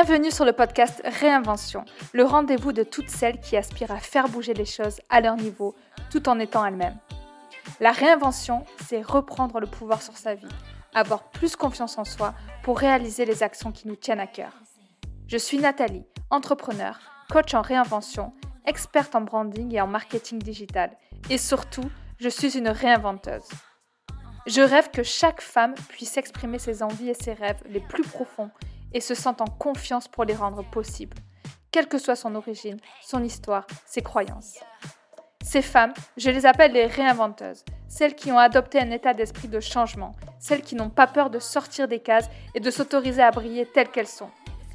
Bienvenue sur le podcast Réinvention, le rendez-vous de toutes celles qui aspirent à faire bouger les choses à leur niveau tout en étant elles-mêmes. La réinvention, c'est reprendre le pouvoir sur sa vie, avoir plus confiance en soi pour réaliser les actions qui nous tiennent à cœur. Je suis Nathalie, entrepreneur, coach en réinvention, experte en branding et en marketing digital, et surtout, je suis une réinventeuse. Je rêve que chaque femme puisse exprimer ses envies et ses rêves les plus profonds et se sent en confiance pour les rendre possibles, quelle que soit son origine, son histoire, ses croyances. Ces femmes, je les appelle les réinventeuses, celles qui ont adopté un état d'esprit de changement, celles qui n'ont pas peur de sortir des cases et de s'autoriser à briller telles qu'elles sont.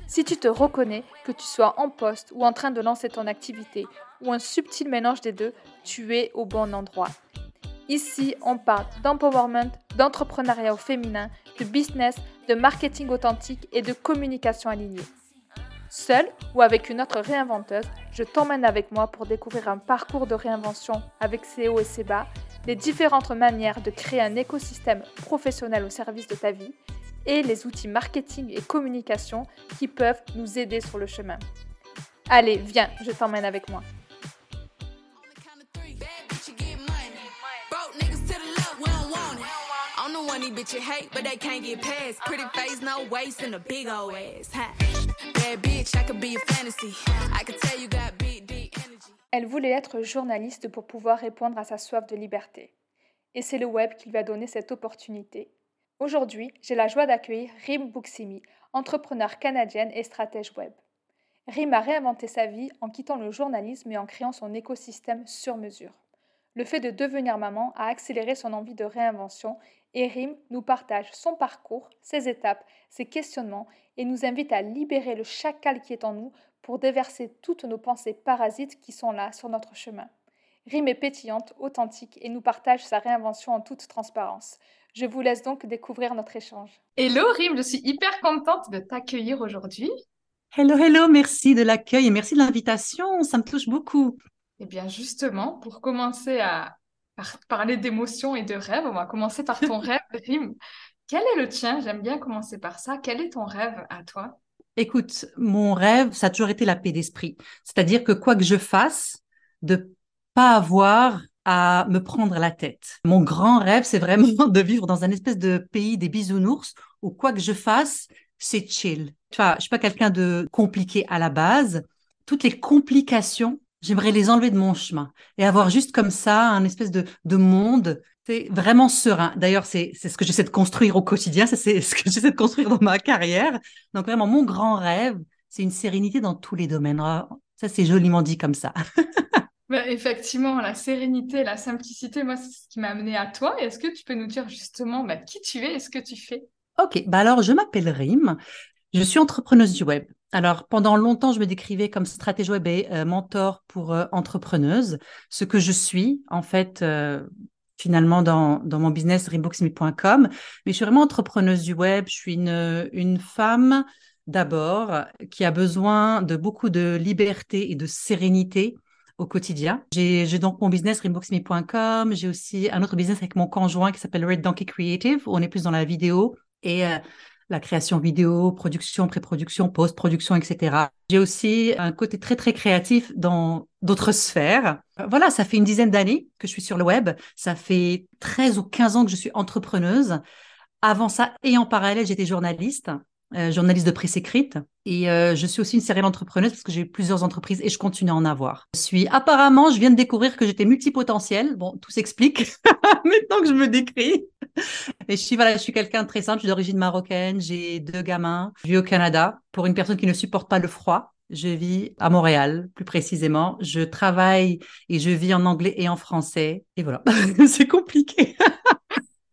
Si tu te reconnais, que tu sois en poste ou en train de lancer ton activité, ou un subtil mélange des deux, tu es au bon endroit. Ici, on parle d'empowerment, d'entrepreneuriat au féminin, de business, de marketing authentique et de communication alignée. Seule ou avec une autre réinventeuse, je t'emmène avec moi pour découvrir un parcours de réinvention avec ses hauts et ses bas, les différentes manières de créer un écosystème professionnel au service de ta vie et les outils marketing et communication qui peuvent nous aider sur le chemin. Allez, viens, je t'emmène avec moi. Elle voulait être journaliste pour pouvoir répondre à sa soif de liberté. Et c'est le web qui lui a donné cette opportunité. Aujourd'hui, j'ai la joie d'accueillir Rim Buximi, entrepreneur canadienne et stratège web. Rim a réinventé sa vie en quittant le journalisme et en créant son écosystème sur mesure. Le fait de devenir maman a accéléré son envie de réinvention et Rim nous partage son parcours, ses étapes, ses questionnements et nous invite à libérer le chacal qui est en nous pour déverser toutes nos pensées parasites qui sont là sur notre chemin. Rim est pétillante, authentique et nous partage sa réinvention en toute transparence. Je vous laisse donc découvrir notre échange. Hello Rim, je suis hyper contente de t'accueillir aujourd'hui. Hello, hello, merci de l'accueil et merci de l'invitation, ça me touche beaucoup. Eh bien justement, pour commencer à parler d'émotions et de rêves, on va commencer par ton rêve, Rim. Quel est le tien? J'aime bien commencer par ça. Quel est ton rêve à toi? Écoute, mon rêve, ça a toujours été la paix d'esprit. C'est-à-dire que quoi que je fasse, de pas avoir à me prendre la tête. Mon grand rêve, c'est vraiment de vivre dans un espèce de pays des bisounours où quoi que je fasse, c'est chill. Tu vois, je suis pas quelqu'un de compliqué à la base. Toutes les complications, j'aimerais les enlever de mon chemin et avoir juste comme ça un espèce de, de monde c'est vraiment serein. D'ailleurs, c'est ce que j'essaie de construire au quotidien, c'est ce que j'essaie de construire dans ma carrière. Donc vraiment, mon grand rêve, c'est une sérénité dans tous les domaines. Ah, ça, c'est joliment dit comme ça. Bah, effectivement, la sérénité, la simplicité, moi, c'est ce qui m'a amené à toi. Est-ce que tu peux nous dire justement bah, qui tu es et ce que tu fais? Ok, bah alors je m'appelle Rim, je suis entrepreneuse du web. Alors pendant longtemps, je me décrivais comme stratège web et euh, mentor pour euh, entrepreneuse, ce que je suis en fait euh, finalement dans, mon business reboxme.com. Mais je suis vraiment entrepreneuse du web, je suis une, femme d'abord qui a besoin de beaucoup de liberté et de sérénité au quotidien. J'ai donc mon business reboxme.com, j'ai aussi un autre business avec mon conjoint qui s'appelle Red Donkey Creative, on est plus dans la vidéo. Et la création vidéo, production, pré-production, post-production, etc. J'ai aussi un côté très, très créatif dans d'autres sphères. Voilà, ça fait une dizaine d'années que je suis sur le web. Ça fait 13 ou 15 ans que je suis entrepreneuse. Avant ça, et en parallèle, j'étais journaliste. Euh, journaliste de presse écrite. Et euh, je suis aussi une sérielle entrepreneuse parce que j'ai eu plusieurs entreprises et je continue à en avoir. Je suis apparemment, je viens de découvrir que j'étais multipotentielle. Bon, tout s'explique maintenant que je me décris. Et je suis voilà, je suis quelqu'un de très simple. Je suis d'origine marocaine. J'ai deux gamins. Je vis au Canada. Pour une personne qui ne supporte pas le froid, je vis à Montréal, plus précisément. Je travaille et je vis en anglais et en français. Et voilà, c'est compliqué.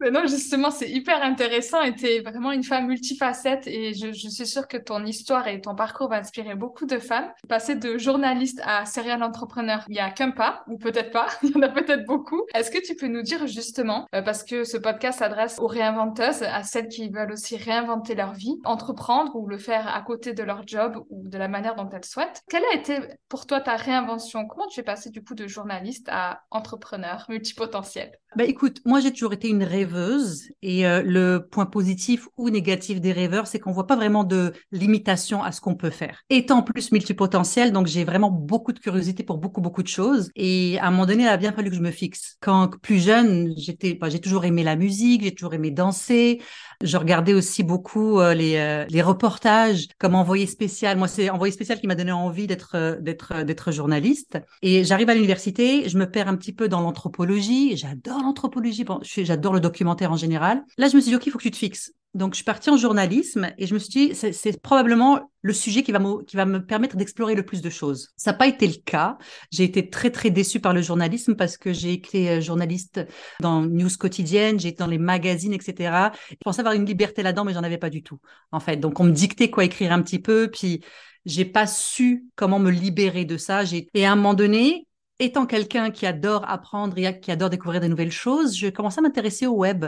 Mais non, justement, c'est hyper intéressant et tu es vraiment une femme multifacette et je, je, suis sûre que ton histoire et ton parcours va inspirer beaucoup de femmes. Passer de journaliste à serial entrepreneur, il y a qu'un pas, ou peut-être pas, il y en a peut-être beaucoup. Est-ce que tu peux nous dire justement, euh, parce que ce podcast s'adresse aux réinventeuses, à celles qui veulent aussi réinventer leur vie, entreprendre ou le faire à côté de leur job ou de la manière dont elles souhaitent. Quelle a été pour toi ta réinvention? Comment tu es passé du coup de journaliste à entrepreneur multipotentiel? Bah écoute, moi j'ai toujours été une rêveuse et euh, le point positif ou négatif des rêveurs, c'est qu'on voit pas vraiment de limitation à ce qu'on peut faire. Étant plus multipotentiel, donc j'ai vraiment beaucoup de curiosité pour beaucoup beaucoup de choses et à un moment donné, il a bien fallu que je me fixe. Quand plus jeune, j'étais, bah, j'ai toujours aimé la musique, j'ai toujours aimé danser. Je regardais aussi beaucoup euh, les, euh, les reportages comme envoyé spécial. Moi, c'est envoyé spécial qui m'a donné envie d'être d'être d'être journaliste. Et j'arrive à l'université, je me perds un petit peu dans l'anthropologie. J'adore l'anthropologie, j'adore le documentaire en général. Là, je me suis dit, OK, il faut que tu te fixes. Donc, je suis partie en journalisme et je me suis dit, c'est probablement le sujet qui va, me, qui va me permettre d'explorer le plus de choses. Ça n'a pas été le cas. J'ai été très, très déçue par le journalisme parce que j'ai été euh, journaliste dans News quotidienne, j'ai été dans les magazines, etc. Je pensais avoir une liberté là-dedans, mais j'en avais pas du tout, en fait. Donc, on me dictait quoi écrire un petit peu, puis j'ai pas su comment me libérer de ça. Et à un moment donné, étant quelqu'un qui adore apprendre et qui adore découvrir des nouvelles choses, je commençais à m'intéresser au web.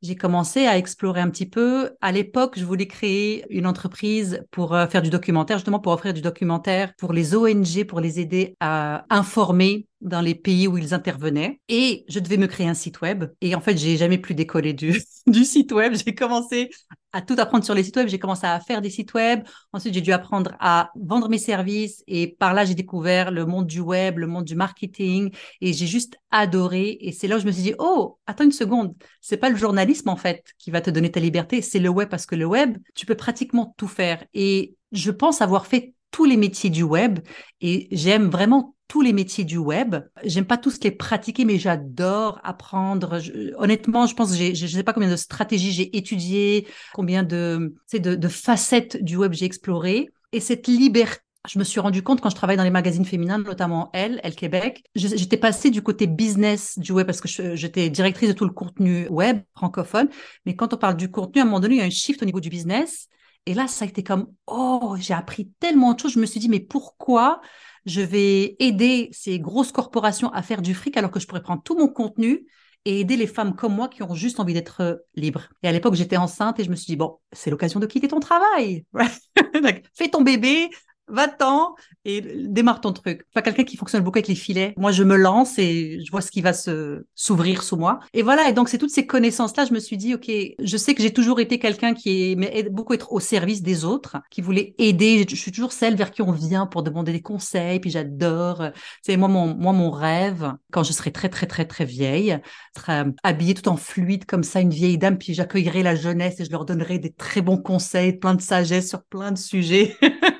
J'ai commencé à explorer un petit peu. À l'époque, je voulais créer une entreprise pour euh, faire du documentaire, justement pour offrir du documentaire pour les ONG, pour les aider à informer dans les pays où ils intervenaient. Et je devais me créer un site web. Et en fait, j'ai jamais plus décollé du, du site web. J'ai commencé à tout apprendre sur les sites web. J'ai commencé à faire des sites web. Ensuite, j'ai dû apprendre à vendre mes services. Et par là, j'ai découvert le monde du web, le monde du marketing. Et j'ai juste adoré. Et c'est là où je me suis dit, oh, attends une seconde. C'est pas le journalisme, en fait, qui va te donner ta liberté. C'est le web parce que le web, tu peux pratiquement tout faire. Et je pense avoir fait tous les métiers du web et j'aime vraiment tous les métiers du web. J'aime pas qui est pratiqué, mais j'adore apprendre. honnêtement, je pense, je ne sais pas combien de stratégies j'ai étudiées, combien de, de, de facettes du web j'ai exploré. Et cette liberté je me suis rendu compte quand je travaillais dans les magazines féminins, notamment Elle, Elle Québec, j'étais passée du côté business du web parce que j'étais directrice de tout le contenu web francophone. Mais quand on parle du contenu, à un moment donné, il y a un shift au niveau du business. Et là, ça a été comme, oh, j'ai appris tellement de choses. Je me suis dit, mais pourquoi je vais aider ces grosses corporations à faire du fric alors que je pourrais prendre tout mon contenu et aider les femmes comme moi qui ont juste envie d'être euh, libres? Et à l'époque, j'étais enceinte et je me suis dit, bon, c'est l'occasion de quitter ton travail. Fais ton bébé, va-t'en et démarre ton truc. Enfin, quelqu'un qui fonctionne beaucoup avec les filets. Moi, je me lance et je vois ce qui va se s'ouvrir sous moi. Et voilà. Et donc, c'est toutes ces connaissances-là. Je me suis dit, OK, je sais que j'ai toujours été quelqu'un qui aimait beaucoup être au service des autres, qui voulait aider. Je suis toujours celle vers qui on vient pour demander des conseils. Puis j'adore. C'est moi mon, moi, mon rêve, quand je serai très, très, très, très vieille, être habillée tout en fluide comme ça, une vieille dame, puis j'accueillerai la jeunesse et je leur donnerai des très bons conseils, plein de sagesse sur plein de sujets.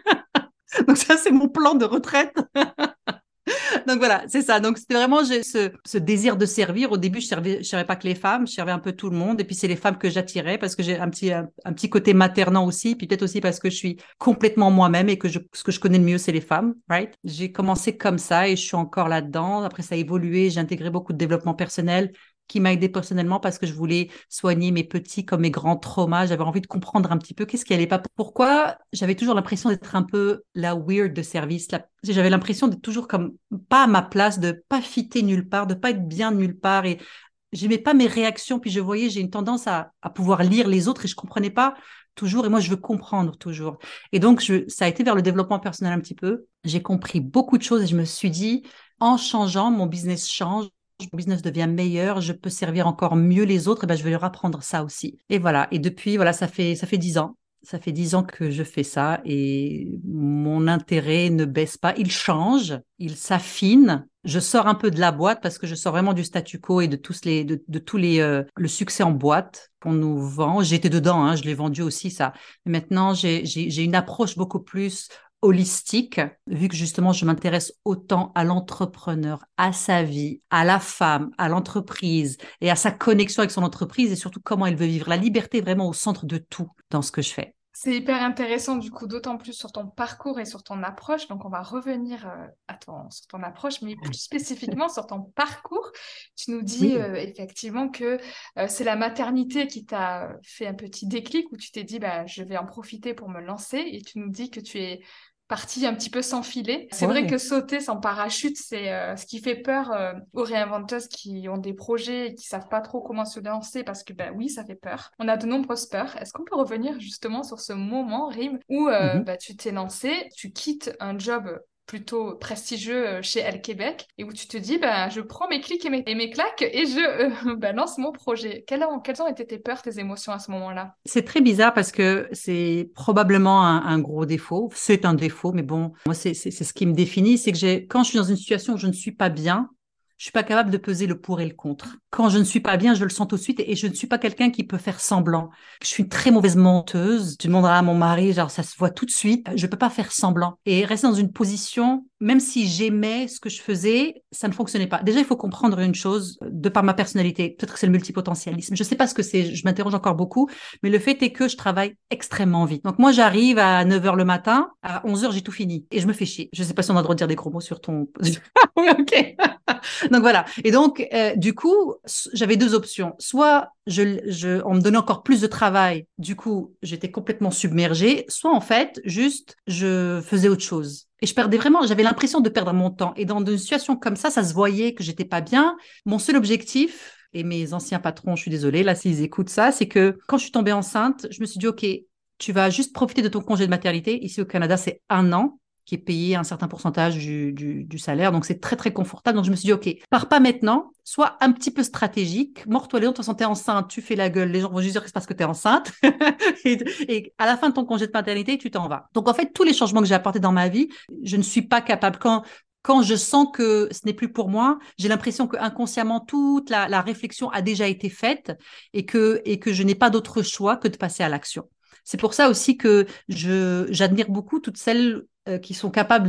Donc ça, c'est mon plan de retraite. Donc voilà, c'est ça. Donc c'était vraiment ce, ce, désir de servir. Au début, je servais, je servais pas que les femmes, je servais un peu tout le monde. Et puis c'est les femmes que j'attirais parce que j'ai un petit, un, petit côté maternant aussi. Puis peut-être aussi parce que je suis complètement moi-même et que je, ce que je connais le mieux, c'est les femmes, right? J'ai commencé comme ça et je suis encore là-dedans. Après, ça a évolué. J'ai intégré beaucoup de développement personnel qui m'a aidé personnellement parce que je voulais soigner mes petits comme mes grands traumas. J'avais envie de comprendre un petit peu qu'est-ce qui allait pas. Pourquoi j'avais toujours l'impression d'être un peu la weird de service. J'avais l'impression d'être toujours comme pas à ma place, de pas fitter nulle part, de pas être bien nulle part et j'aimais pas mes réactions. Puis je voyais, j'ai une tendance à, pouvoir lire les autres et je comprenais pas toujours et moi je veux comprendre toujours. Et donc ça a été vers le développement personnel un petit peu. J'ai compris beaucoup de choses et je me suis dit en changeant, mon business change mon business devient meilleur, je peux servir encore mieux les autres, et ben je vais leur apprendre ça aussi. Et voilà. Et depuis, voilà, ça fait ça fait dix ans. Ça fait dix ans que je fais ça et mon intérêt ne baisse pas. Il change, il s'affine. Je sors un peu de la boîte parce que je sors vraiment du statu quo et de tous les de, tous les euh, le succès en boîte qu'on nous vend. J'étais dedans, hein, je l'ai vendu aussi ça. Mais maintenant, j'ai une approche beaucoup plus holistique, vu que justement je m'intéresse autant à l'entrepreneur, à sa vie, à la femme, à l'entreprise et à sa connexion avec son entreprise et surtout comment elle veut vivre. La liberté est vraiment au centre de tout dans ce que je fais. C'est hyper intéressant du coup, d'autant plus sur ton parcours et sur ton approche. Donc on va revenir euh, à ton, sur ton approche, mais plus spécifiquement sur ton parcours. Tu nous dis euh, effectivement que euh, c'est la maternité qui t'a fait un petit déclic où tu t'es dit bah, je vais en profiter pour me lancer et tu nous dis que tu es partie un petit peu sans filet. C'est vrai que sauter sans parachute, c'est euh, ce qui fait peur euh, aux réinventeuses qui ont des projets et qui savent pas trop comment se lancer parce que ben oui, ça fait peur. On a de nombreuses peurs. Est-ce qu'on peut revenir justement sur ce moment, Rim, où euh, mhm. bah, tu t'es lancé, tu quittes un job plutôt prestigieux chez El Québec et où tu te dis, ben, je prends mes clics et mes, et mes claques et je balance mon projet. Quelles ont, quelles ont été tes peurs, tes émotions à ce moment-là? C'est très bizarre parce que c'est probablement un, gros défaut. C'est un défaut, mais bon, moi, c'est ce qui me définit, c'est que quand je suis dans une situation où je ne suis pas bien, je suis pas capable de peser le pour et le contre. Quand je ne suis pas bien, je le sens tout de suite et je ne suis pas quelqu'un qui peut faire semblant. Je suis une très mauvaise menteuse. Tu demanderas à mon mari, genre ça se voit tout de suite. Je peux pas faire semblant et rester dans une position même si j'aimais ce que je faisais, ça ne fonctionnait pas. Déjà, il faut comprendre une chose de par ma personnalité. Peut-être que c'est le multipotentialisme. Je sais pas ce que c'est. Je m'interroge encore beaucoup, mais le fait est que je travaille extrêmement vite. Donc moi, j'arrive à 9 h le matin, à 11 h j'ai tout fini et je me fais chier. Je sais pas si on a le droit de dire des gros mots sur ton. ok. donc voilà. Et donc, euh, du coup, j'avais deux options. Soit je, on me donnait encore plus de travail, du coup, j'étais complètement submergée. Soit en fait, juste, je faisais autre chose. Et je perdais vraiment, j'avais l'impression de perdre mon temps. Et dans une situation comme ça, ça se voyait que j'étais pas bien. Mon seul objectif, et mes anciens patrons, je suis désolée, là, s'ils écoutent ça, c'est que quand je suis tombée enceinte, je me suis dit, OK, tu vas juste profiter de ton congé de maternité. Ici au Canada, c'est un an qui est payé un certain pourcentage du, du, salaire. Donc, c'est très, très confortable. Donc, je me suis dit, OK, pars pas maintenant, sois un petit peu stratégique. Mors-toi les dents, de toute façon, enceinte, tu fais la gueule, les gens vont juste dire que c'est parce que tu es enceinte. et, à la fin de ton congé de paternité, tu t'en vas. Donc, en fait, tous les changements que j'ai apportés dans ma vie, je ne suis pas capable. Quand, quand je sens que ce n'est plus pour moi, j'ai l'impression que inconsciemment toute la, la, réflexion a déjà été faite et que, et que je n'ai pas d'autre choix que de passer à l'action. C'est pour ça aussi que j'admire beaucoup toutes celles euh, qui sont capables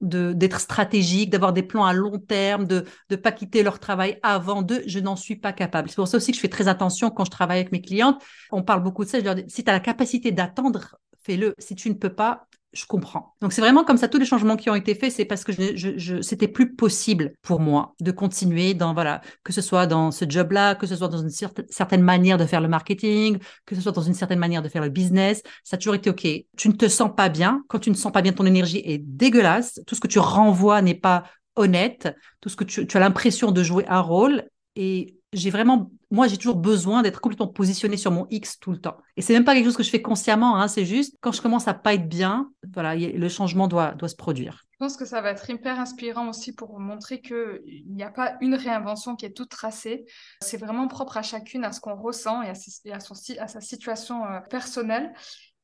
d'être stratégiques, d'avoir des plans à long terme, de ne pas quitter leur travail avant d'eux, je n'en suis pas capable. C'est pour ça aussi que je fais très attention quand je travaille avec mes clientes. On parle beaucoup de ça. Je leur dis, si tu as la capacité d'attendre, fais-le. Si tu ne peux pas, je comprends. Donc c'est vraiment comme ça tous les changements qui ont été faits, c'est parce que je, je, je c'était plus possible pour moi de continuer dans voilà que ce soit dans ce job-là, que ce soit dans une certaine manière de faire le marketing, que ce soit dans une certaine manière de faire le business. Ça a toujours été ok. Tu ne te sens pas bien. Quand tu ne sens pas bien, ton énergie est dégueulasse. Tout ce que tu renvoies n'est pas honnête. Tout ce que tu, tu as l'impression de jouer un rôle et j'ai vraiment, moi, j'ai toujours besoin d'être complètement positionné sur mon X tout le temps. Et c'est même pas quelque chose que je fais consciemment, hein, c'est juste quand je commence à pas être bien, voilà, le changement doit, doit se produire. Je pense que ça va être hyper inspirant aussi pour montrer qu'il n'y a pas une réinvention qui est toute tracée. C'est vraiment propre à chacune, à ce qu'on ressent et à, à, son, à sa situation euh, personnelle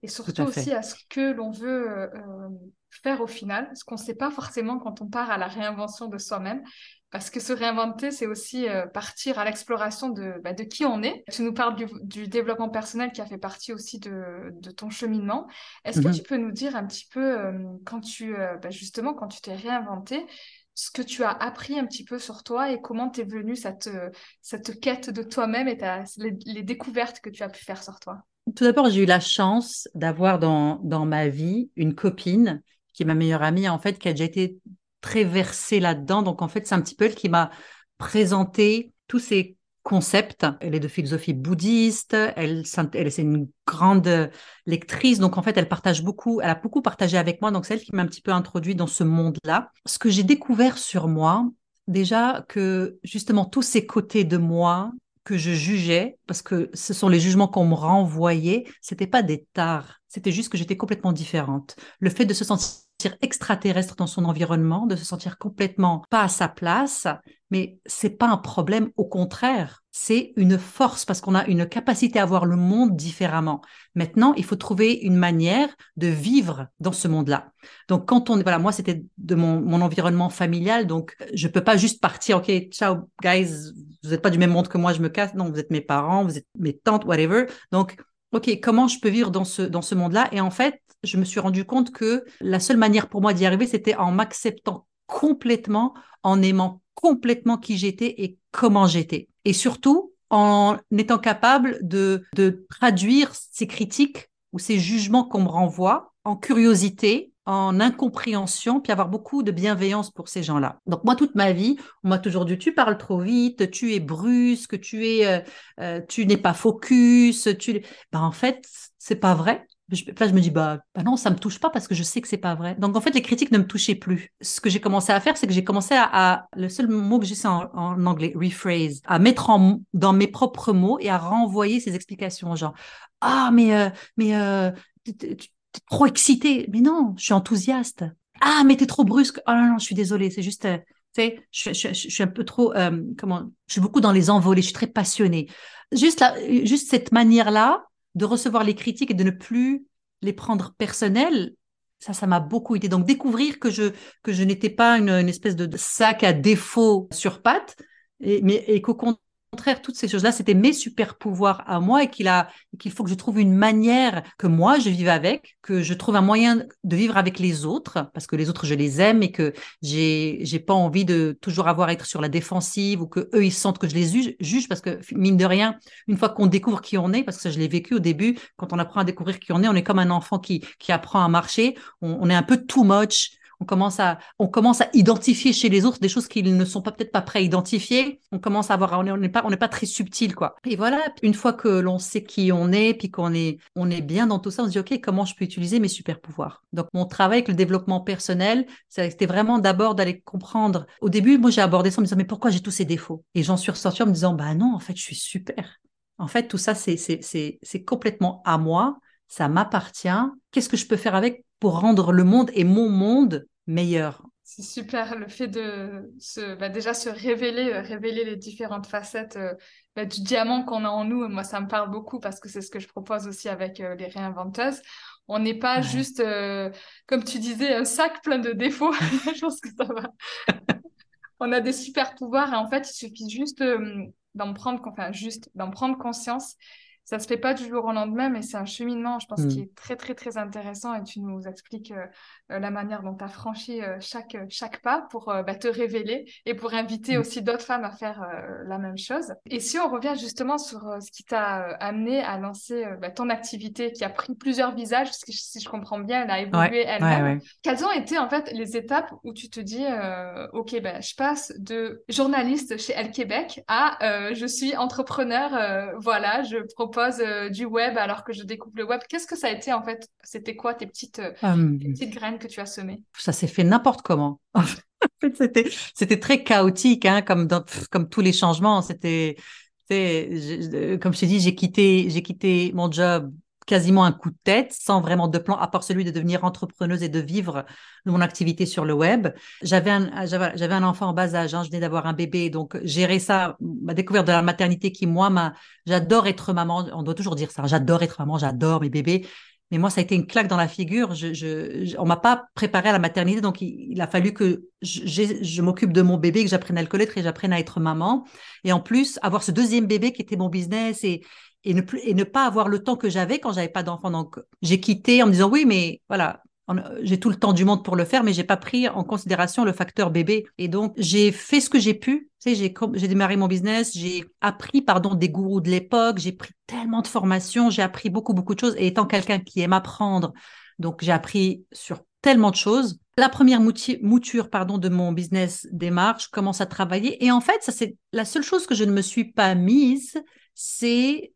et surtout aussi à ce que l'on veut euh, euh, faire au final, ce qu'on ne sait pas forcément quand on part à la réinvention de soi-même. Parce que se réinventer, c'est aussi euh, partir à l'exploration de, bah, de qui on est. Tu nous parles du, développement personnel qui a fait partie aussi de, de ton cheminement. Est-ce que mhm. tu peux nous dire un petit peu, euh, quand tu, euh, bah, justement, quand tu t'es réinventé, ce que tu as appris un petit peu sur toi et comment t'es venu cette, cette quête de toi-même et les, les, découvertes que tu as pu faire sur toi? Tout d'abord, j'ai eu la chance d'avoir dans, dans ma vie une copine qui est ma meilleure amie, en fait, qui a déjà été très versée là-dedans. Donc, en fait, c'est un petit peu elle qui m'a présenté tous ces concepts. Elle est de philosophie bouddhiste, elle, elle c'est une grande lectrice, donc en fait, elle partage beaucoup, elle a beaucoup partagé avec moi, donc c'est elle qui m'a un petit peu introduit dans ce monde-là. Ce que j'ai découvert sur moi, déjà que justement tous ces côtés de moi que je jugeais, parce que ce sont les jugements qu'on me renvoyait, c'était pas des tares, c'était juste que j'étais complètement différente. Le fait de se sentir extraterrestre dans son environnement, de se sentir complètement pas à sa place, mais c'est pas un problème, au contraire, c'est une force parce qu'on a une capacité à voir le monde différemment. Maintenant, il faut trouver une manière de vivre dans ce monde-là. Donc, quand on, voilà, moi, c'était de mon, mon, environnement familial, donc je peux pas juste partir, ok, ciao, guys, vous n'êtes pas du même monde que moi, je me casse. Non, vous êtes mes parents, vous êtes mes tantes, whatever. Donc, ok, comment je peux vivre dans ce, dans ce monde-là? Et en fait, je me suis rendu compte que la seule manière pour moi d'y arriver, c'était en m'acceptant complètement, en aimant complètement qui j'étais et comment j'étais. Et surtout, en étant capable de, de traduire ces critiques ou ces jugements qu'on me renvoie en curiosité, en incompréhension, puis avoir beaucoup de bienveillance pour ces gens-là. Donc moi, toute ma vie, on m'a toujours dit, tu parles trop vite, tu es brusque, tu es, euh, euh, tu n'es pas focus, tu. Ben, en fait, c'est pas vrai. là, je me dis, bah, bah, non, ça me touche pas parce que je sais que c'est pas vrai. Donc, en fait, les critiques ne me touchaient plus. Ce que j'ai commencé à faire, c'est que j'ai commencé à, le seul mot que j'ai, en, en, anglais, rephrase, à mettre en, dans mes propres mots et à renvoyer ces explications, genre, ah, mais, euh, mais, trop excité. Mais non, je suis enthousiaste. Ah, mais t'es trop brusque. Oh non, non, je suis désolée. C'est juste, euh, tu sais, je, suis un peu trop, euh, comment, je suis beaucoup dans les envolées. Je suis très passionnée. Juste, là, juste cette manière-là de recevoir les critiques et de ne plus les prendre personnelles, ça, ça m'a beaucoup aidé. Donc, découvrir que je, que je n'étais pas une, une, espèce de sac à défaut sur pattes, et, mais, et qu'au contraire, toutes ces choses-là, c'était mes super pouvoirs à moi et qu'il a, qu'il faut que je trouve une manière que moi je vive avec, que je trouve un moyen de vivre avec les autres, parce que les autres je les aime et que j'ai, j'ai pas envie de toujours avoir à être sur la défensive ou que eux ils sentent que je les juge, juge parce que mine de rien, une fois qu'on découvre qui on est, parce que ça je l'ai vécu au début, quand on apprend à découvrir qui on est, on est comme un enfant qui, qui apprend à marcher, on est un peu too much on commence à, on commence à identifier chez les autres des choses qu'ils ne sont pas peut-être pas prêts à identifier. On commence à avoir, on n'est pas, on pas très subtil, quoi. Et voilà, une fois que l'on sait qui on est, puis qu'on est, on est bien dans tout ça, on se dit, OK, comment je peux utiliser mes super pouvoirs? Donc, mon travail avec le développement personnel, c'était vraiment d'abord d'aller comprendre. Au début, moi, j'ai abordé ça en me disant, mais pourquoi j'ai tous ces défauts? Et j'en suis ressortie en me disant, bah non, en fait, je suis super. En fait, tout ça, c'est complètement à moi ça m'appartient. Qu'est-ce que je peux faire avec pour rendre le monde et mon monde meilleur? C'est super le fait de se, bah déjà se révéler, euh, révéler les différentes facettes euh, bah, du diamant qu'on a en nous. Moi, ça me parle beaucoup parce que c'est ce que je propose aussi avec euh, les réinventeuses. On n'est pas juste, comme tu disais, un sac plein de défauts. je pense que ça va. On a des super pouvoirs et en fait, il suffit juste d'en prendre, enfin, juste d'en prendre conscience ça se fait pas du jour au lendemain, mais c'est un cheminement, je pense, qui mm. est très, très, très intéressant. Et tu nous expliques euh, euh, la manière dont tu as franchi euh, chaque, chaque pas pour bah, te révéler et pour inviter mm. aussi d'autres femmes à faire la même chose. Et si on revient justement sur ce qui t'a amené à lancer bah, ton activité qui a pris plusieurs visages, parce que si je comprends bien, elle a évolué elle-même. Quelles ont été en fait les étapes où tu te dis, OK, ben, je passe de journaliste chez Elle Québec à je suis entrepreneur, voilà, je propose euh, du web alors que je découvre le web. Qu'est-ce que ça a été en fait? C'était quoi tes petites, euh, hum. petites graines que tu as semées? Ça s'est fait n'importe comment. en fait, c'était, c'était très chaotique, hein, comme, dans, comme tous les changements. C'était, comme je t'ai dit, j'ai quitté, j'ai quitté mon job quasiment un coup de tête, sans vraiment de plan, à part celui de devenir entrepreneuse et de vivre mon activité sur le web. J'avais un, j'avais, un enfant en bas âge, hein, je venais d'avoir un bébé, donc gérer ça, ma découverte de la maternité qui, moi, m'a, j'adore être maman, on doit toujours dire ça, j'adore être maman, j'adore mes bébés. Mais moi, ça a été une claque dans la figure. Je, je, on m'a pas préparé à la maternité, donc il, a fallu que je, je m'occupe de mon bébé, que j'apprenne à le connaître et j'apprenne à être maman. Et en plus, avoir ce deuxième bébé qui était mon business et, et ne, plus, et ne pas avoir le temps que j'avais quand j'avais pas d'enfant. Donc, j'ai quitté en me disant oui, mais voilà, j'ai tout le temps du monde pour le faire, mais j'ai pas pris en considération le facteur bébé. Et donc, j'ai fait ce que j'ai pu. Tu sais, j'ai, démarré mon business, j'ai appris, pardon, des gourous de l'époque, j'ai pris tellement de formations, j'ai appris beaucoup, beaucoup de choses. Et étant quelqu'un qui aime apprendre, donc j'ai appris sur tellement de choses. La première mouture, pardon, de mon business démarche, je commence à travailler. Et en fait, ça, c'est la seule chose que je ne me suis pas mise, c'est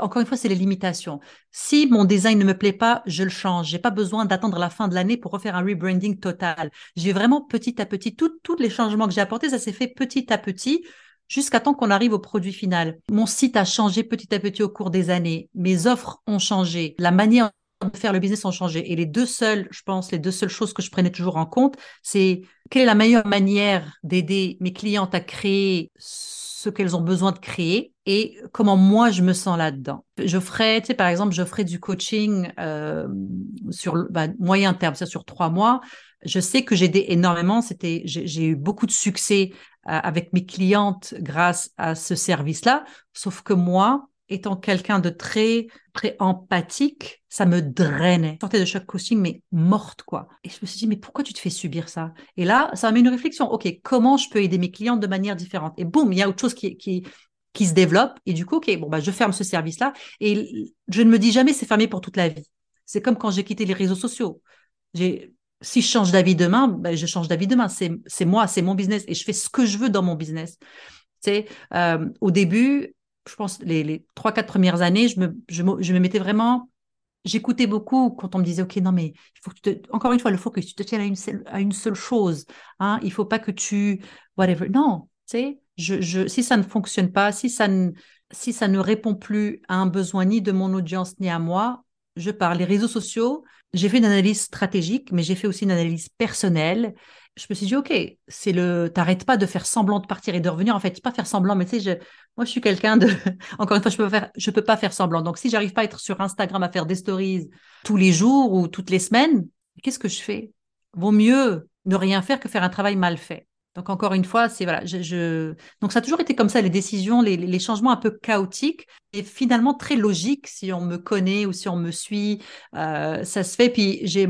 encore une fois, c'est les limitations. Si mon design ne me plaît pas, je le change. J'ai pas besoin d'attendre la fin de l'année pour refaire un rebranding total. J'ai vraiment petit à petit, tous les changements que j'ai apportés, ça s'est fait petit à petit jusqu'à temps qu'on arrive au produit final. Mon site a changé petit à petit au cours des années. Mes offres ont changé. La manière de faire le business ont changé. Et les deux seules, je pense, les deux seules choses que je prenais toujours en compte, c'est quelle est la meilleure manière d'aider mes clientes à créer ce qu'elles ont besoin de créer et comment moi je me sens là-dedans. Je ferai, tu sais, par exemple, je ferai du coaching euh, sur bah, moyen terme, c'est sur trois mois. Je sais que j'ai aidé énormément. C'était, j'ai eu beaucoup de succès euh, avec mes clientes grâce à ce service-là. Sauf que moi, étant quelqu'un de très, très empathique, ça me drainait. Je sortais de chaque coaching, mais morte, quoi. Et je me suis dit, mais pourquoi tu te fais subir ça? Et là, ça m'a mis une réflexion. OK, comment je peux aider mes clients de manière différente? Et boum, il y a autre chose qui, qui, qui se développe. Et du coup, OK, bon, bah, je ferme ce service-là. Et je ne me dis jamais, c'est fermé pour toute la vie. C'est comme quand j'ai quitté les réseaux sociaux. Si je change d'avis demain, ben, je change d'avis demain. C'est moi, c'est mon business et je fais ce que je veux dans mon business. Euh, au début, je pense, les, trois, quatre premières années, je me, je me, mettais vraiment. J'écoutais beaucoup quand on me disait, OK, non, mais il faut que tu te, encore une fois, il faut que tu te tiennes à une seule, à une seule chose. Hein, il faut pas que tu, whatever. Non, tu sais, je, je, si ça ne fonctionne pas, si ça ne, si ça ne répond plus à un besoin ni de mon audience ni à moi, je parle. Les réseaux sociaux, j'ai fait une analyse stratégique, mais j'ai fait aussi une analyse personnelle. Je me suis dit, OK, c'est le, t'arrêtes pas de faire semblant de partir et de revenir. En fait, pas faire semblant, mais tu sais, moi, je suis quelqu'un de, encore une fois, je peux faire, je peux pas faire semblant. Donc, si j'arrive pas à être sur Instagram à faire des stories tous les jours ou toutes les semaines, qu'est-ce que je fais? Vaut mieux ne rien faire que faire un travail mal fait. Donc encore une fois, c'est voilà, je, donc ça a toujours été comme ça les décisions, les, changements un peu chaotiques et finalement très logiques si on me connaît ou si on me suit, euh, ça se fait. Puis j'ai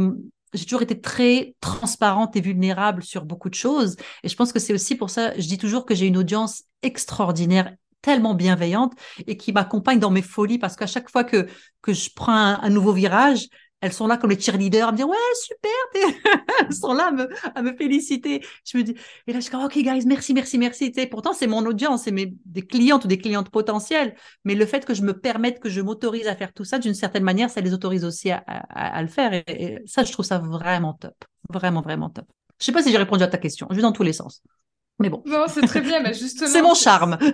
j'ai toujours été très transparente et vulnérable sur beaucoup de choses. Et je pense que c'est aussi pour ça, je dis toujours que j'ai une audience extraordinaire tellement bienveillante et qui m'accompagne dans mes folies parce qu'à chaque fois que, que je prends un nouveau virage, elles sont là comme les cheerleaders à me dire ouais super elles sont là à me, féliciter. Je me dis et là je comme ok guys merci merci merci. Pourtant c'est mon audience c'est mes des clientes ou des clientes potentielles. Mais le fait que je me permette que je m'autorise à faire tout ça d'une certaine manière ça les autorise aussi à, à, le faire. Et, ça je trouve ça vraiment top. Vraiment vraiment top. Je sais pas si j'ai répondu à ta question. Je vais dans tous les sens mais bon. Non c'est très bien mais justement c'est mon charme.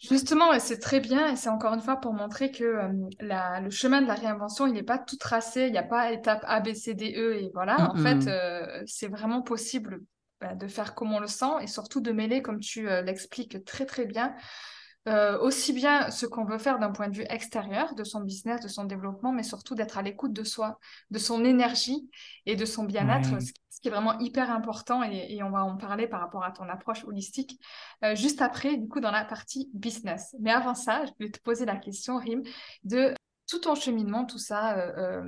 Justement, c'est très bien et c'est encore une fois pour montrer que euh, le chemin de la réinvention, il n'est pas tout tracé, il n'y a pas étape A, B, C, D, E et voilà. En fait, euh, c'est vraiment possible bah, de faire comme on le sent et surtout de mêler, comme tu euh, l'expliques très très bien, euh, aussi bien ce qu'on veut faire d'un point de vue extérieur, de son business, de son développement, mais surtout d'être à l'écoute de soi, de son énergie et de son bien-être, ce, qui est vraiment hyper important et, on va en parler par rapport à ton approche holistique euh, juste après, du coup, dans la partie business. Mais avant ça, je vais te poser la question, Rim, de tout ton cheminement, tout ça. Euh,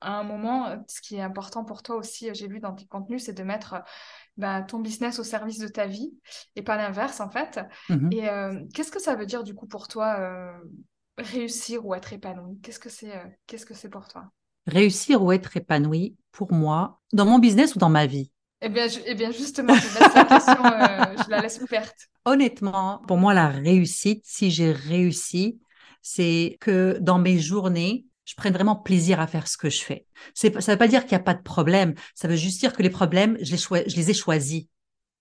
à un moment, ce qui est important pour toi aussi, j'ai vu dans tes contenus, c'est de mettre bah, ton business au service de ta vie et pas l'inverse en fait. Mhm. Et euh, qu'est-ce que ça veut dire du coup pour toi euh, réussir ou être épanoui? Qu'est-ce que c'est euh, qu'est-ce que c'est pour toi? Réussir ou être épanoui, pour moi, dans mon business ou dans ma vie? Eh bien, eh bien justement, je laisse la question, je la laisse ouverte. Honnêtement, pour moi, la réussite, si j'ai réussi, c'est que dans mes journées, je prenne vraiment plaisir à faire ce que je fais. ça ne veut pas dire qu'il n'y a pas de problème. Ça veut juste dire que les problèmes, je les, ai choisis,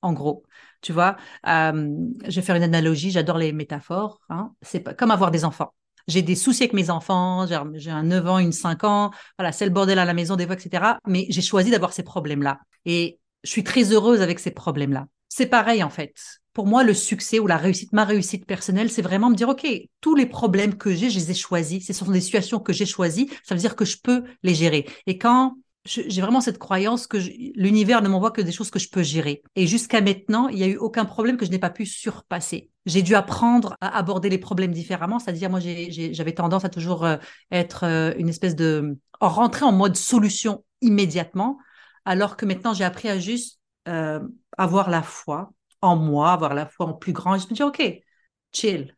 en gros. Tu vois, je vais faire une analogie. J'adore les métaphores. Hein. C'est comme avoir des enfants. J'ai des soucis avec mes enfants. J'ai un 9 ans, une 5 ans. Voilà, c'est le bordel à la maison des fois, etc. Mais j'ai choisi d'avoir ces problèmes-là. Et je suis très heureuse avec ces problèmes-là. C'est pareil, en fait pour moi, le succès ou la réussite, ma réussite personnelle, c'est vraiment me dire, OK, tous les problèmes que j'ai, je les ai choisis. Ce sont des situations que j'ai choisies. Ça veut dire que je peux les gérer. Et quand j'ai vraiment cette croyance que l'univers ne m'envoie que des choses que je peux gérer. Et jusqu'à maintenant, il n'y a eu aucun problème que je n'ai pas pu surpasser. J'ai dû apprendre à aborder les problèmes différemment. C'est-à-dire, moi, j'avais tendance à toujours euh, être euh, une espèce de... rentrer en mode solution immédiatement, alors que maintenant, j'ai appris à juste euh, avoir la foi, en moi, avoir la foi en plus grand. Et je me dis, OK, chill,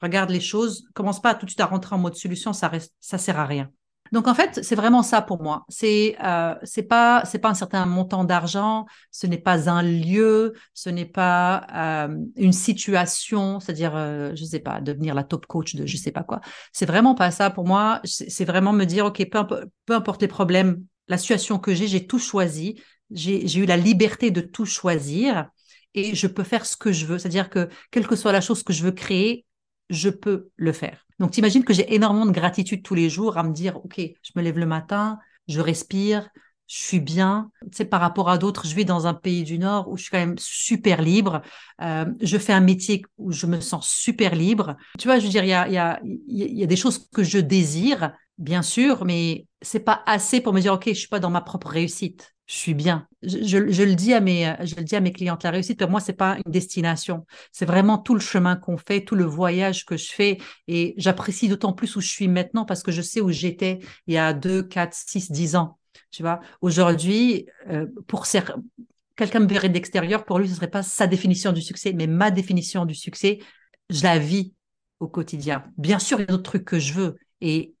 regarde les choses, commence pas tout de suite à rentrer en mode solution, ça sert à rien. Donc en fait, c'est vraiment ça pour moi. C'est euh, pas c'est pas un certain montant d'argent, ce n'est pas un lieu, ce n'est pas euh, une situation, c'est-à-dire euh, je sais pas devenir la top coach de je sais pas quoi. C'est vraiment pas ça pour moi. C'est vraiment me dire ok peu, peu importe les problèmes, la situation que j'ai, j'ai tout choisi. J'ai eu la liberté de tout choisir et je peux faire ce que je veux. C'est-à-dire que quelle que soit la chose que je veux créer, je peux le faire. Donc, t'imagines que j'ai énormément de gratitude tous les jours à me dire, OK, je me lève le matin, je respire, je suis bien. Tu sais, par rapport à d'autres, je vis dans un pays du Nord où je suis quand même super libre. Euh, je fais un métier où je me sens super libre. Tu vois, je veux dire, il y a, des choses que je désire, bien sûr, mais c'est pas assez pour me dire, OK, je suis pas dans ma propre réussite je suis bien. Je, le dis à mes, je le dis à mes clientes, la réussite pour moi c'est pas une destination, c'est vraiment tout le chemin qu'on fait, tout le voyage que je fais, et j'apprécie d'autant plus où je suis maintenant parce que je sais où j'étais il y a 2, 4, 6, 10 ans. Tu vois, aujourd'hui, euh, pour quelqu'un me verrait d'extérieur, pour lui ce serait pas sa définition du succès, mais ma définition du succès, je la vis au quotidien. Bien sûr, il y a d'autres trucs que je veux, et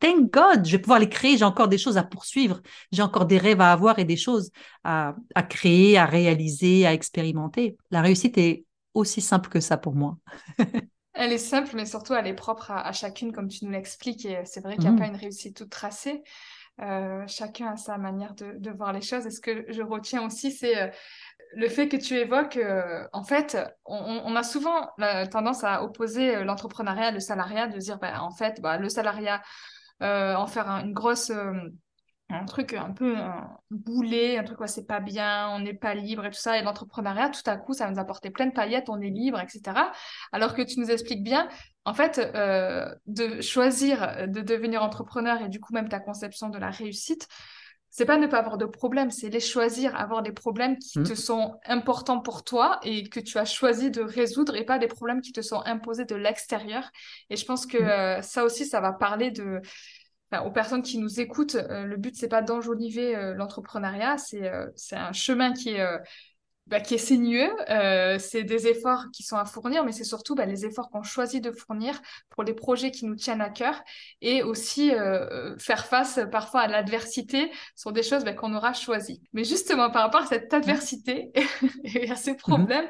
thank God, je vais pouvoir les créer. J'ai encore des choses à poursuivre. J'ai encore des rêves à avoir et des choses à, créer, à réaliser, à expérimenter. La réussite est aussi simple que ça pour moi. elle est simple, mais surtout elle est propre à, chacune, comme tu nous l'expliques. Et c'est vrai qu'il n'y a mmh. pas une réussite toute tracée. Euh, chacun a sa manière de, voir les choses. Et ce que je retiens aussi, c'est euh, le fait que tu évoques, euh, en fait, on, a souvent tendance à opposer l'entrepreneuriat, le salariat, de dire, bah, en fait, bah, le salariat, en faire une grosse un truc un peu un boulet, un truc c'est pas bien, on n'est pas libre et tout ça. Et l'entrepreneuriat, tout à coup, ça va nous apporter plein de paillettes, on est libre, etc. Alors que tu nous expliques bien, en fait, euh, de choisir de devenir entrepreneur et du coup même ta conception de la réussite, c'est pas ne pas avoir de problèmes, c'est les choisir, avoir des problèmes qui te mmh. sont importants pour toi et que tu as choisi de résoudre et pas des problèmes qui te sont imposés de l'extérieur. Et je pense que mmh. euh, ça aussi, ça va parler de aux personnes qui nous écoutent, euh, le but c'est pas d'enjoliver euh, l'entrepreneuriat, c'est c'est un chemin qui est bah, qui est sinueux, c'est des efforts qui sont à fournir, mais c'est surtout bah, les efforts qu'on choisit de fournir pour les projets qui nous tiennent à cœur et aussi faire face parfois à l'adversité sur des choses bah, qu'on aura choisies. Mais justement, par rapport à cette adversité et à ces mmh problèmes,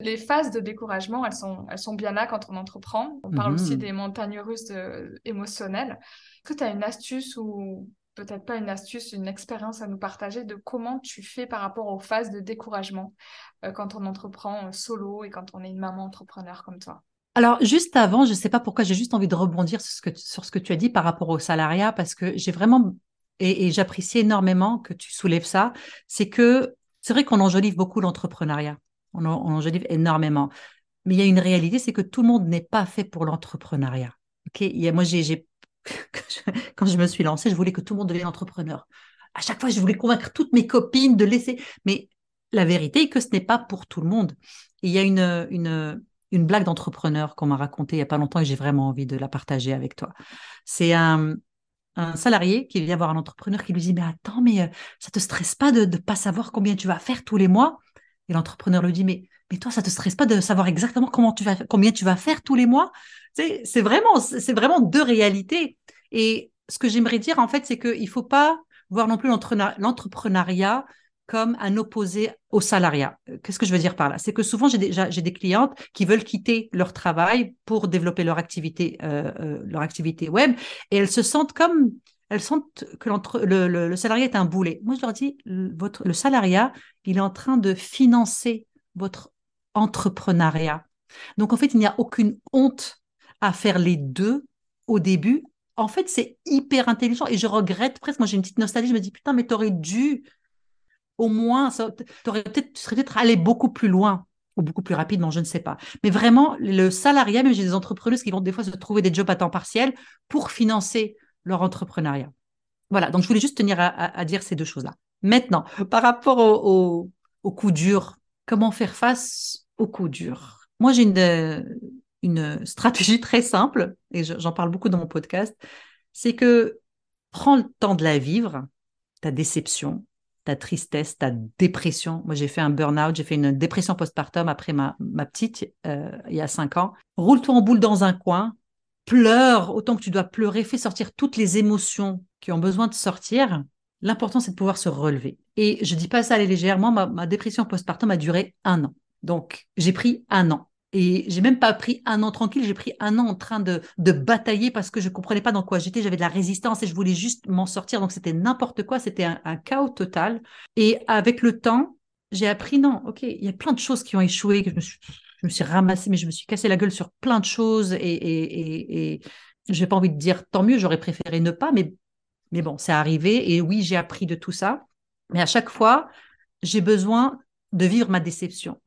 les phases de découragement, elles sont, elles sont bien là quand on entreprend. On parle aussi mmh des montagnes russes émotionnelles. Est-ce que tu as une astuce ou peut-être pas une astuce, une expérience à nous partager de comment tu fais par rapport aux phases de découragement euh, quand on entreprend euh, solo et quand on est une maman entrepreneur comme toi? Alors, juste avant, je ne sais pas pourquoi, j'ai juste envie de rebondir sur ce, que, sur ce que tu as dit par rapport au salariat, parce que j'ai vraiment, et, j'apprécie énormément que tu soulèves ça, c'est que c'est vrai qu'on enjolive beaucoup l'entrepreneuriat, on, enjolive énormément, mais il y a une réalité, c'est que tout le monde n'est pas fait pour l'entrepreneuriat. Moi, j'ai quand je me suis lancée, je voulais que tout le monde devienne entrepreneur. À chaque fois, je voulais convaincre toutes mes copines de laisser. Mais la vérité est que ce n'est pas pour tout le monde. il y a une, une, une blague d'entrepreneur qu'on m'a racontée il n'y a pas longtemps et j'ai vraiment envie de la partager avec toi. C'est un, un salarié qui vient voir un entrepreneur qui lui dit Mais attends, mais euh, ça te stresse pas de ne pas savoir combien tu vas faire tous les mois? Et l'entrepreneur lui dit Mais, mais toi, ça te stresse pas de savoir exactement combien tu vas faire tous les mois? C'est vraiment, c'est vraiment deux réalités. Et ce que j'aimerais dire, en fait, c'est qu'il faut pas voir non plus l'entrepreneuriat comme un opposé au salariat. Qu'est-ce que je veux dire par là? C'est que souvent, j'ai des, des clientes qui veulent quitter leur travail pour développer leur activité, euh, euh, leur activité web, et elles se sentent comme, elles sentent que le, le, le, salarié est un boulet. Moi, je leur dis, votre, le salariat, il est en train de financer votre entrepreneuriat. Donc, en fait, il n'y a aucune honte à faire les deux au début, en fait, c'est hyper intelligent et je regrette presque. Moi, j'ai une petite nostalgie. Je me dis, putain, mais t'aurais dû au moins, t'aurais peut-être, tu serais peut-être allé beaucoup plus loin ou beaucoup plus rapidement, je ne sais pas. Mais vraiment, le salariat, même j'ai des entrepreneuses qui vont des fois se trouver des jobs à temps partiel pour financer leur entrepreneuriat. Voilà, donc je voulais juste tenir à, dire ces deux choses-là. Maintenant, par rapport au, au, coup dur, comment faire face au coup dur Moi, j'ai une, une stratégie très simple, et j'en parle beaucoup dans mon podcast, c'est que prends le temps de la vivre, ta déception, ta tristesse, ta dépression. Moi, j'ai fait un burn-out, j'ai fait une dépression postpartum après ma, petite, euh, il y a cinq ans. Roule-toi en boule dans un coin, pleure autant que tu dois pleurer, fais sortir toutes les émotions qui ont besoin de sortir. L'important, c'est de pouvoir se relever. Et je dis pas ça à légèrement, ma, ma dépression postpartum a duré un an. Donc, j'ai pris un an. Et j'ai même pas pris un an tranquille, j'ai pris un an en train de, de batailler parce que je comprenais pas dans quoi j'étais, j'avais de la résistance et je voulais juste m'en sortir. Donc c'était n'importe quoi, c'était un, chaos total. Et avec le temps, j'ai appris, non, ok, il y a plein de choses qui ont échoué, que je me suis, ramassée, mais je me suis cassé la gueule sur plein de choses et, et, et, et j'ai pas envie de dire tant mieux, j'aurais préféré ne pas, mais, mais bon, c'est arrivé et oui, j'ai appris de tout ça. Mais à chaque fois, j'ai besoin de vivre ma déception.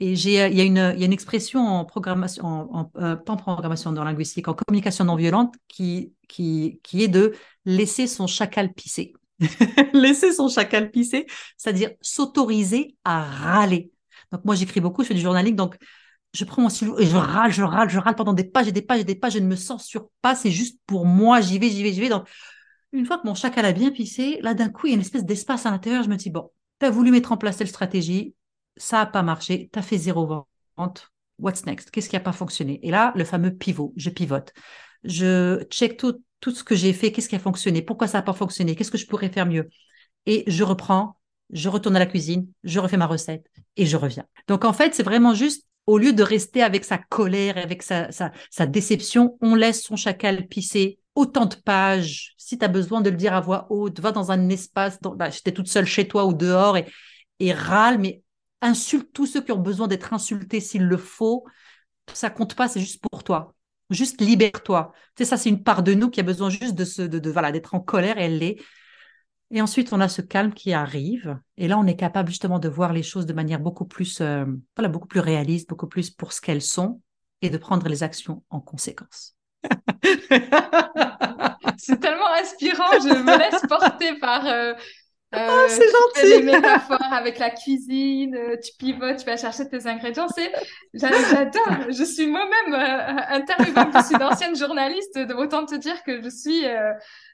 Et euh, il y, a une, il y a une expression en programmation, en, euh, pas en programmation linguistique, en communication non violente, qui, qui, qui est de laisser son chacal pisser. laisser son chacal pisser, c'est-à-dire s'autoriser à râler. Donc moi, j'écris beaucoup, je fais du journalisme, donc je prends mon stylo et je râle, je râle, je râle pendant des pages et des pages et des pages, je ne me censure pas, c'est juste pour moi, j'y vais, j'y vais, j'y vais. Donc, une fois que mon chacal a bien pissé, là, d'un coup, il y a une espèce d'espace à l'intérieur, je me dis, bon, tu as voulu mettre en place telle stratégie, ça n'a pas marché, tu as fait zéro vente, what's next? Qu'est-ce qui n'a pas fonctionné? Et là, le fameux pivot, je pivote. Je check tout, tout ce que j'ai fait, qu'est-ce qui a fonctionné, pourquoi ça n'a pas fonctionné, qu'est-ce que je pourrais faire mieux? Et je reprends, je retourne à la cuisine, je refais ma recette et je reviens. Donc en fait, c'est vraiment juste, au lieu de rester avec sa colère, avec sa, sa, déception, on laisse son chacal pisser autant de pages. Si tu as besoin de le dire à voix haute, va dans un espace, bah, j'étais toute seule chez toi ou dehors et, et râle, mais insulte tous ceux qui ont besoin d'être insultés s'il le faut. Ça compte pas, c'est juste pour toi. Juste libère-toi. Tu sais, ça, c'est une part de nous qui a besoin juste de, se, de, voilà, d'être en colère elle l'est. Et ensuite, on a ce calme qui arrive. Et là, on est capable justement de voir les choses de manière beaucoup plus, euh, voilà, beaucoup plus réaliste, beaucoup plus pour ce qu'elles sont et de prendre les actions en conséquence. c'est tellement inspirant. Je me laisse porter par, euh, oh, c'est gentil. des métaphores avec la cuisine, euh, tu pivotes, tu vas chercher tes ingrédients. C'est, j'adore. Je suis moi-même euh, interviewante, je suis d'ancienne journaliste, de autant te dire que je suis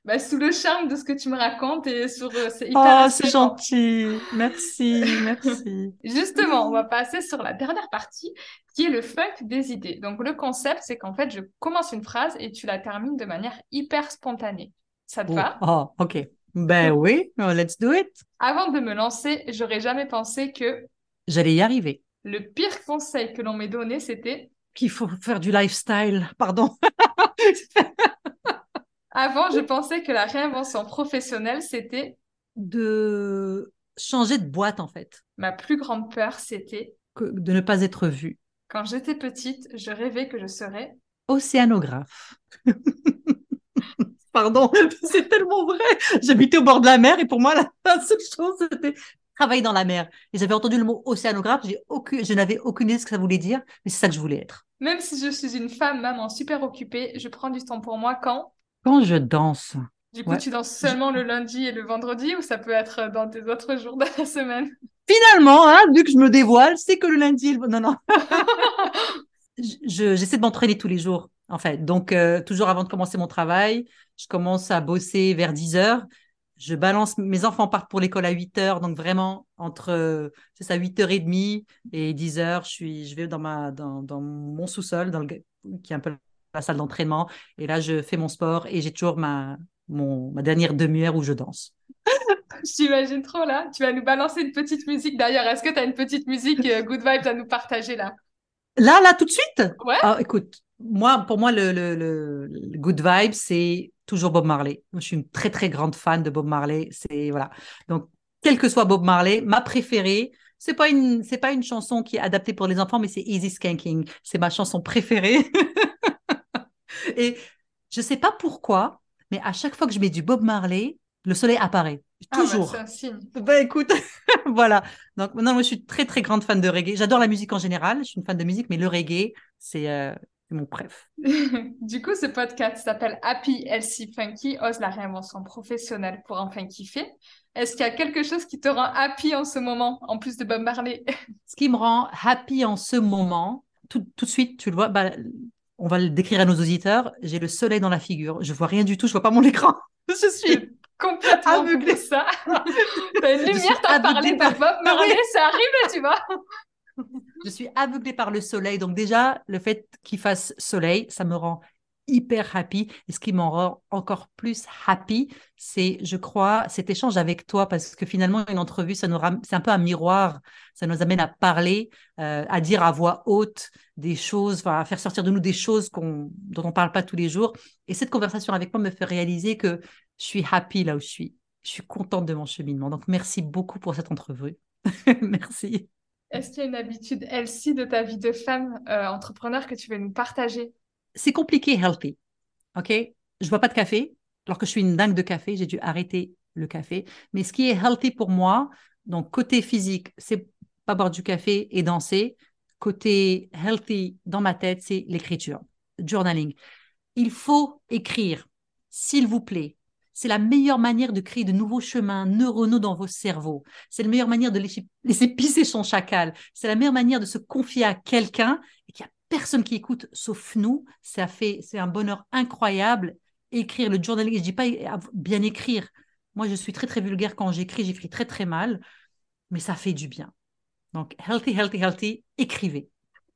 bah, sous le charme de ce que tu me racontes et sur. c'est hyper oh, c'est gentil. Merci, merci. Justement, on va passer sur la dernière partie qui est le funk des idées. Donc le concept, c'est qu'en fait, je commence une phrase et tu la termines de manière hyper spontanée. Ça te va? Oh, ok. Ben oui, oh, let's do it. Avant de me lancer, j'aurais jamais pensé que j'allais y arriver. Le pire conseil que l'on m'ait donné, c'était qu'il faut faire du lifestyle. Pardon. Avant, je pensais que la réinvention professionnelle, c'était de changer de boîte en fait. Ma plus grande peur, c'était de ne pas être vue. Quand j'étais petite, je rêvais que je serais océanographe. Pardon, c'est tellement vrai. J'habitais au bord de la mer et pour moi, la seule chose, c'était travailler dans la mer. Et j'avais entendu le mot océanographe, aucune, je n'avais aucune idée de ce que ça voulait dire, mais c'est ça que je voulais être. Même si je suis une femme, maman, super occupée, je prends du temps pour moi quand? Quand je danse. Du coup, tu danses seulement le lundi et le vendredi ou ça peut être dans tes autres jours de la semaine? Finalement, hein, vu que je me dévoile, c'est que le lundi et le... Non, non. J'essaie de m'entraîner tous les jours, en fait. Donc, euh, toujours avant de commencer mon travail, je commence à bosser vers 10 heures. Je balance, mes enfants partent pour l'école à 8 heures, donc vraiment entre, c'est ça, 8h30 et 10 heures, je, suis, je vais dans, ma, dans, dans mon sous-sol, dans le, qui est un peu la salle d'entraînement, et là, je fais mon sport et j'ai toujours ma, mon, ma dernière demi-heure où je danse. Je t'imagine trop là. Tu vas nous balancer une petite musique d'ailleurs. Est-ce que tu as une petite musique euh, Good Vibes à nous partager là? Là, là, tout de suite? Ouais. Ah, écoute, moi, pour moi, le, le, le, Good Vibes, c'est toujours Bob Marley. Je suis une très, très grande fan de Bob Marley. C'est, voilà. Donc, quel que soit Bob Marley, ma préférée, c'est pas une, c'est pas une chanson qui est adaptée pour les enfants, mais c'est Easy Skanking. C'est ma chanson préférée. Et je sais pas pourquoi, mais à chaque fois que je mets du Bob Marley, le soleil apparaît. Ah, bah, Toujours. c'est un signe. Bah écoute, voilà. Donc maintenant, moi, je suis très très grande fan de reggae. J'adore la musique en général. Je suis une fan de musique, mais le reggae, c'est euh, mon préf. du coup, ce podcast s'appelle Happy Healthy Funky, ose la réinvention professionnelle pour enfin kiffer. Est-ce qu'il y a quelque chose qui te rend happy en ce moment, en plus de Bob Marley Ce qui me rend happy en ce moment, tout, tout de suite, tu le vois, bah, on va le décrire à nos auditeurs. J'ai le soleil dans la figure. Je vois rien du tout. Je vois pas mon écran. Je suis complètement aveuglée. ça. T'as une lumière, t'as parlé par Bob Marley, ça arrive, tu vois. je suis aveuglée par le soleil. Donc déjà, le fait qu'il fasse soleil, ça me rend hyper happy. Et ce qui m'en rend encore plus happy, c'est, je crois, cet échange avec toi, parce que finalement, une entrevue, c'est un peu un miroir. Ça nous amène à parler, euh, à dire à voix haute des choses, à faire sortir de nous des choses dont on ne parle pas tous les jours. Et cette conversation avec moi me fait réaliser que je suis happy là où je suis. Je suis contente de mon cheminement. Donc, merci beaucoup pour cette entrevue. merci. Est-ce qu'il y a une habitude, Elsie, de ta vie de femme euh, entrepreneur que tu veux nous partager? C'est compliqué healthy. OK? Je bois pas de café. Alors que je suis une dingue de café, j'ai dû arrêter le café. Mais ce qui est healthy pour moi, donc côté physique, c'est pas boire du café et danser. Côté healthy dans ma tête, c'est l'écriture, journaling. Il faut écrire, s'il vous plaît. C'est la meilleure manière de créer de nouveaux chemins neuronaux dans vos cerveaux. C'est la meilleure manière de laisser, pisser son chacal. C'est la meilleure manière de se confier à quelqu'un et qui a personne qui écoute sauf nous. Ça fait, c'est un bonheur incroyable. Écrire le journaling, je dis pas bien écrire. Moi, je suis très très vulgaire quand j'écris, j'écris très très mal, mais ça fait du bien. Donc, healthy, healthy, healthy, écrivez.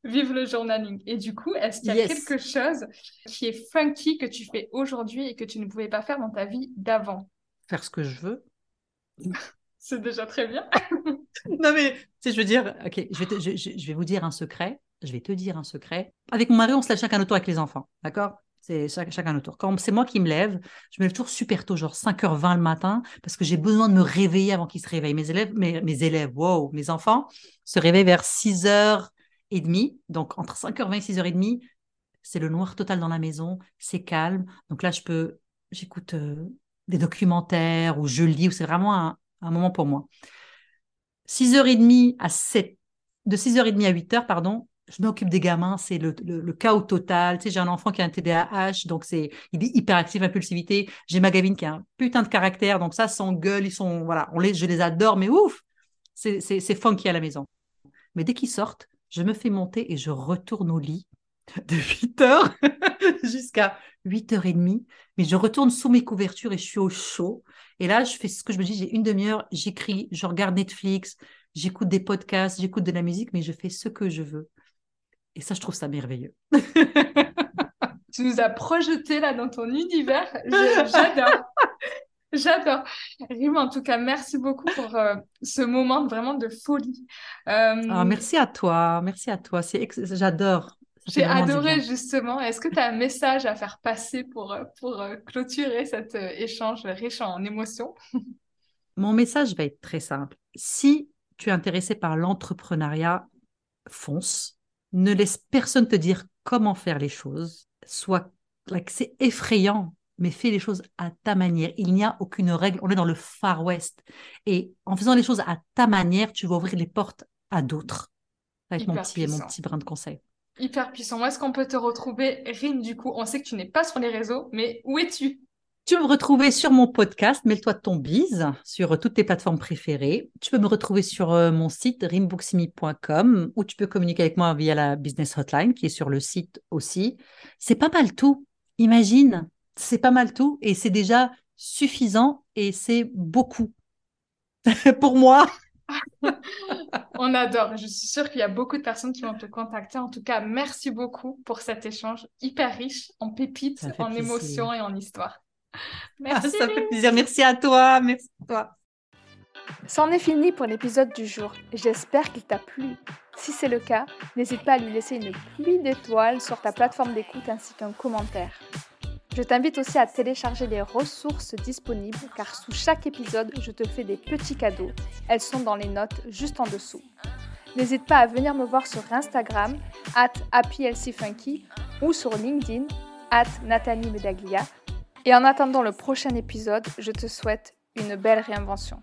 Vive le journaling. Et du coup, est-ce qu'il y a quelque chose qui est funky que tu fais aujourd'hui et que tu ne pouvais pas faire dans ta vie d'avant? Faire ce que je veux. C'est déjà très bien. non, mais tu sais, je veux dire, ok, je vais, je, je vais vous dire un secret je vais te dire un secret. Avec mon mari, on se lève chacun notre tour avec les enfants, d'accord? C'est chacun notre tour. Quand c'est moi qui me lève, je me lève toujours super tôt, genre 5h20 le matin, parce que j'ai besoin de me réveiller avant qu'ils se réveillent. Mes élèves, mes, mes élèves, wow, mes enfants se réveillent vers 6h30. Donc, entre 5h20 et 6h30, c'est le noir total dans la maison, c'est calme. Donc là, je peux, j'écoute euh, des documentaires ou je lis, ou c'est vraiment un, moment pour moi. 6h30 à 7, de 6h30 à 8h, pardon, je m'occupe des gamins, c'est le, le, chaos total. Tu sais, j'ai un enfant qui a un TDAH, donc c'est il est hyperactif, impulsivité. J'ai ma Gavine qui a un putain de caractère, donc ça s'engueule, ils sont voilà, on les, je les adore, mais ouf, c'est funky à la maison. Mais dès qu'ils sortent, je me fais monter et je retourne au lit de 8 h jusqu'à 8h30. Mais je retourne sous mes couvertures et je suis au chaud. Et là, je fais ce que je me dis, j'ai une demi-heure, j'écris, je regarde Netflix, j'écoute des podcasts, j'écoute de la musique, mais je fais ce que je veux. Et ça, je trouve ça merveilleux. tu nous as projeté là dans ton univers. J'adore. J'adore. Rime, en tout cas, merci beaucoup pour euh, ce moment vraiment de folie. Euh, ah, merci à toi. Merci à toi. J'adore. J'ai adoré justement. Est-ce que tu as un message à faire passer pour, euh, pour clôturer cet échange riche en émotions? Mon message va être très simple. Si tu es intéressé par l'entrepreneuriat, fonce ne laisse personne te dire comment faire les choses. Soit, c'est effrayant, mais fais les choses à ta manière. Il n'y a aucune règle. On est dans le Far West. Et en faisant les choses à ta manière, tu vas ouvrir les portes à d'autres. Avec mon petit, mon petit brin de conseil. Hyper puissant. Où est-ce qu'on peut te retrouver, Rin, du coup? On sait que tu n'es pas sur les réseaux, mais où es-tu? Tu peux me retrouver sur mon podcast, Mêle-toi de ton bise, sur toutes tes plateformes préférées. Tu peux me retrouver sur euh, mon site rimbuximi.com ou tu peux communiquer avec moi via la business hotline qui est sur le site aussi. C'est pas mal tout. Imagine, c'est pas mal tout et c'est déjà suffisant et c'est beaucoup pour moi. On adore. Je suis sûre qu'il y a beaucoup de personnes qui vont te contacter. En tout cas, merci beaucoup pour cet échange hyper riche en pépites, en émotions et en histoire. Merci. ça fait plaisir. Merci à toi. Merci à toi. C'en est fini pour l'épisode du jour. J'espère qu'il t'a plu. Si c'est le cas, n'hésite pas à lui laisser une pluie d'étoiles sur ta plateforme d'écoute ainsi qu'un commentaire. Je t'invite aussi à télécharger les ressources disponibles car sous chaque épisode, je te fais des petits cadeaux. Elles sont dans les notes juste en dessous. N'hésite pas à venir me voir sur Instagram, at happylcfunky ou sur LinkedIn, at Nathalie Medaglia et en attendant le prochain épisode, je te souhaite une belle réinvention.